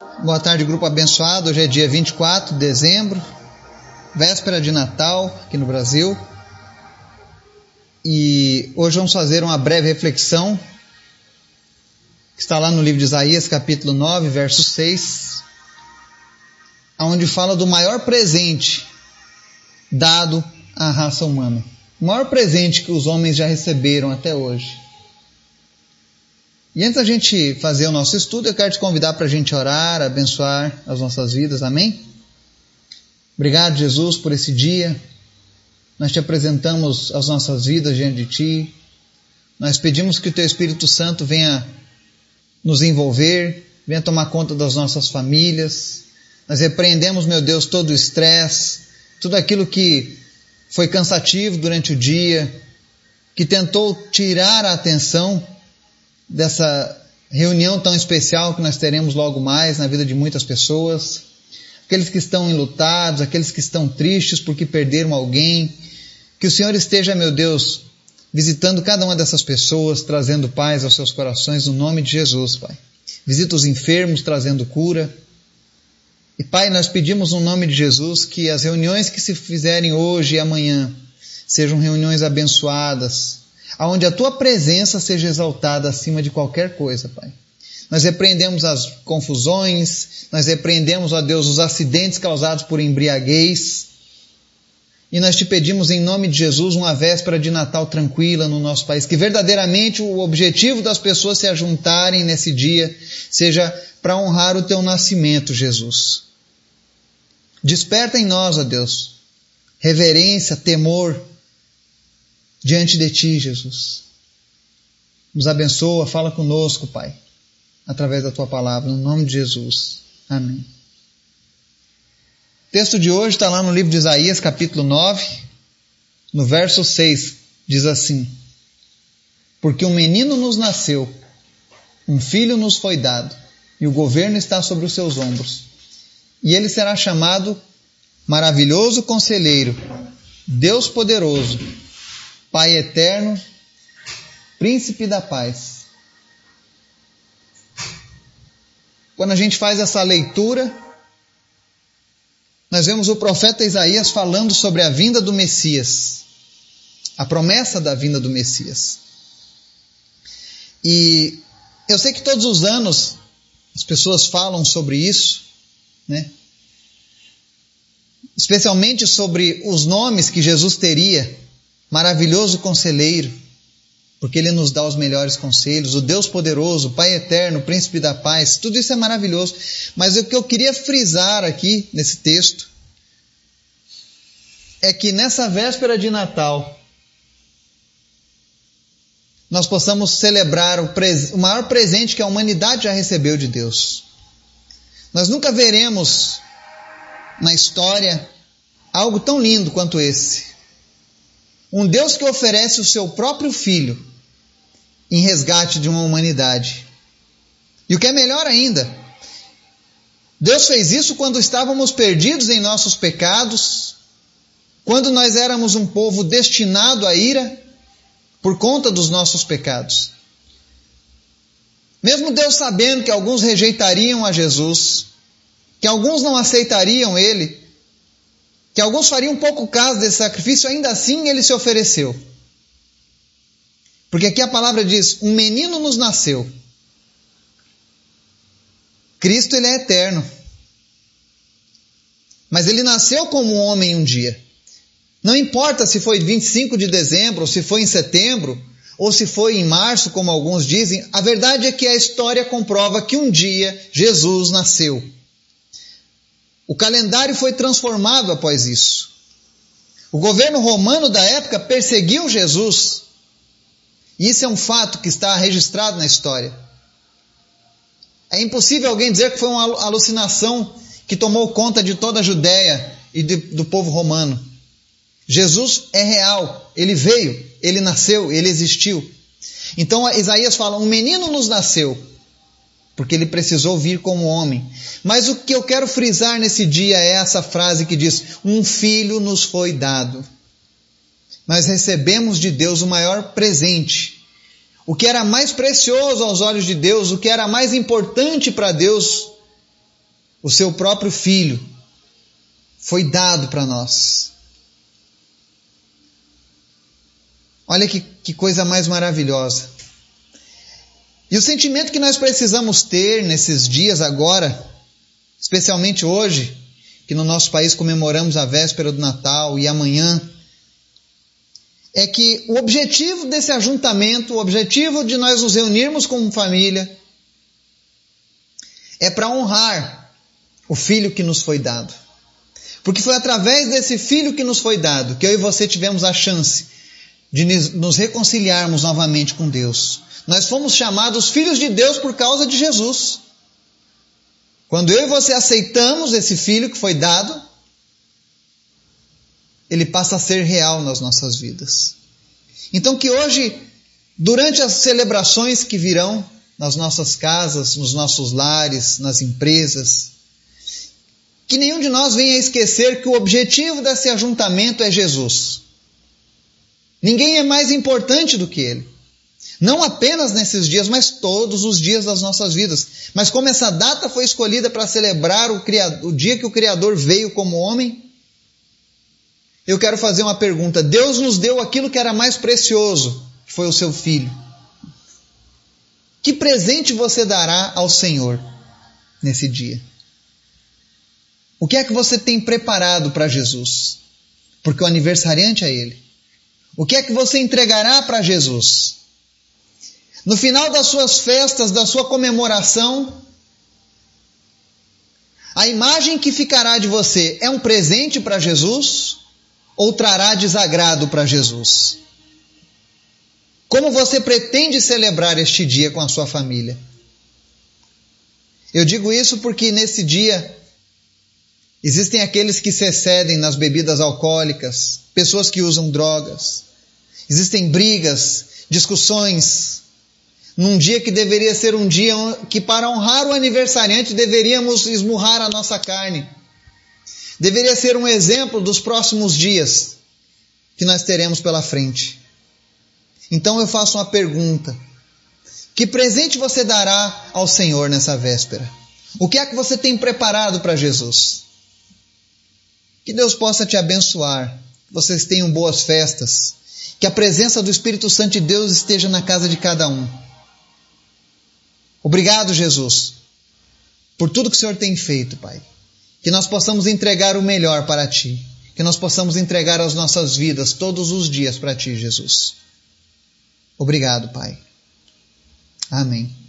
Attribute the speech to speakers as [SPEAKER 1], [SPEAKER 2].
[SPEAKER 1] Boa tarde, grupo abençoado. Hoje é dia 24 de dezembro, véspera de Natal aqui no Brasil. E hoje vamos fazer uma breve reflexão que está lá no livro de Isaías, capítulo 9, verso 6, onde fala do maior presente dado à raça humana. O maior presente que os homens já receberam até hoje. E antes da gente fazer o nosso estudo, eu quero te convidar para a gente orar, abençoar as nossas vidas, amém? Obrigado, Jesus, por esse dia. Nós te apresentamos as nossas vidas diante de Ti. Nós pedimos que o Teu Espírito Santo venha nos envolver, venha tomar conta das nossas famílias. Nós repreendemos, meu Deus, todo o estresse, tudo aquilo que foi cansativo durante o dia, que tentou tirar a atenção dessa reunião tão especial que nós teremos logo mais na vida de muitas pessoas. Aqueles que estão enlutados, aqueles que estão tristes porque perderam alguém. Que o Senhor esteja, meu Deus, visitando cada uma dessas pessoas, trazendo paz aos seus corações, no nome de Jesus, Pai. Visita os enfermos, trazendo cura. E, Pai, nós pedimos no nome de Jesus que as reuniões que se fizerem hoje e amanhã sejam reuniões abençoadas, aonde a tua presença seja exaltada acima de qualquer coisa, Pai. Nós repreendemos as confusões, nós repreendemos, ó Deus, os acidentes causados por embriaguez. E nós te pedimos em nome de Jesus uma véspera de Natal tranquila no nosso país, que verdadeiramente o objetivo das pessoas se ajuntarem nesse dia seja para honrar o teu nascimento, Jesus. Desperta em nós, ó Deus, reverência, temor, diante de Ti, Jesus. Nos abençoa, fala conosco, Pai, através da Tua palavra, no nome de Jesus. Amém. O texto de hoje está lá no livro de Isaías, capítulo 9, no verso 6, diz assim: Porque um menino nos nasceu, um filho nos foi dado, e o governo está sobre os seus ombros. E ele será chamado Maravilhoso Conselheiro, Deus Poderoso, Pai eterno, príncipe da paz. Quando a gente faz essa leitura, nós vemos o profeta Isaías falando sobre a vinda do Messias, a promessa da vinda do Messias. E eu sei que todos os anos as pessoas falam sobre isso, né? Especialmente sobre os nomes que Jesus teria maravilhoso conselheiro, porque ele nos dá os melhores conselhos, o Deus poderoso, Pai eterno, príncipe da paz, tudo isso é maravilhoso. Mas o que eu queria frisar aqui nesse texto é que nessa véspera de Natal nós possamos celebrar o, o maior presente que a humanidade já recebeu de Deus. Nós nunca veremos na história algo tão lindo quanto esse. Um Deus que oferece o seu próprio filho em resgate de uma humanidade. E o que é melhor ainda, Deus fez isso quando estávamos perdidos em nossos pecados, quando nós éramos um povo destinado à ira por conta dos nossos pecados. Mesmo Deus sabendo que alguns rejeitariam a Jesus, que alguns não aceitariam Ele, que alguns fariam pouco caso desse sacrifício, ainda assim ele se ofereceu. Porque aqui a palavra diz: um menino nos nasceu. Cristo ele é eterno. Mas ele nasceu como homem um dia. Não importa se foi 25 de dezembro, ou se foi em setembro, ou se foi em março, como alguns dizem, a verdade é que a história comprova que um dia Jesus nasceu. O calendário foi transformado após isso. O governo romano da época perseguiu Jesus. E isso é um fato que está registrado na história. É impossível alguém dizer que foi uma alucinação que tomou conta de toda a Judéia e de, do povo romano. Jesus é real, ele veio, ele nasceu, ele existiu. Então Isaías fala: Um menino nos nasceu, porque ele precisou vir como homem. Mas o que eu quero frisar nesse dia é essa frase que diz: Um filho nos foi dado. Nós recebemos de Deus o maior presente. O que era mais precioso aos olhos de Deus, o que era mais importante para Deus, o seu próprio filho foi dado para nós. Olha que, que coisa mais maravilhosa. E o sentimento que nós precisamos ter nesses dias agora, especialmente hoje, que no nosso país comemoramos a véspera do Natal e amanhã, é que o objetivo desse ajuntamento, o objetivo de nós nos reunirmos como família, é para honrar o filho que nos foi dado. Porque foi através desse filho que nos foi dado que eu e você tivemos a chance de nos reconciliarmos novamente com Deus. Nós fomos chamados filhos de Deus por causa de Jesus. Quando eu e você aceitamos esse filho que foi dado, ele passa a ser real nas nossas vidas. Então, que hoje, durante as celebrações que virão nas nossas casas, nos nossos lares, nas empresas, que nenhum de nós venha esquecer que o objetivo desse ajuntamento é Jesus. Ninguém é mais importante do que Ele. Não apenas nesses dias, mas todos os dias das nossas vidas. Mas como essa data foi escolhida para celebrar o, o dia que o Criador veio como homem, eu quero fazer uma pergunta. Deus nos deu aquilo que era mais precioso, que foi o seu filho. Que presente você dará ao Senhor nesse dia? O que é que você tem preparado para Jesus? Porque o aniversariante é Ele. O que é que você entregará para Jesus? No final das suas festas, da sua comemoração, a imagem que ficará de você é um presente para Jesus ou trará desagrado para Jesus? Como você pretende celebrar este dia com a sua família? Eu digo isso porque nesse dia existem aqueles que se excedem nas bebidas alcoólicas, pessoas que usam drogas, existem brigas, discussões, num dia que deveria ser um dia que, para honrar o aniversariante, deveríamos esmurrar a nossa carne. Deveria ser um exemplo dos próximos dias que nós teremos pela frente. Então eu faço uma pergunta: que presente você dará ao Senhor nessa véspera? O que é que você tem preparado para Jesus? Que Deus possa te abençoar, que vocês tenham boas festas, que a presença do Espírito Santo de Deus esteja na casa de cada um. Obrigado, Jesus, por tudo que o Senhor tem feito, Pai. Que nós possamos entregar o melhor para Ti. Que nós possamos entregar as nossas vidas todos os dias para Ti, Jesus. Obrigado, Pai. Amém.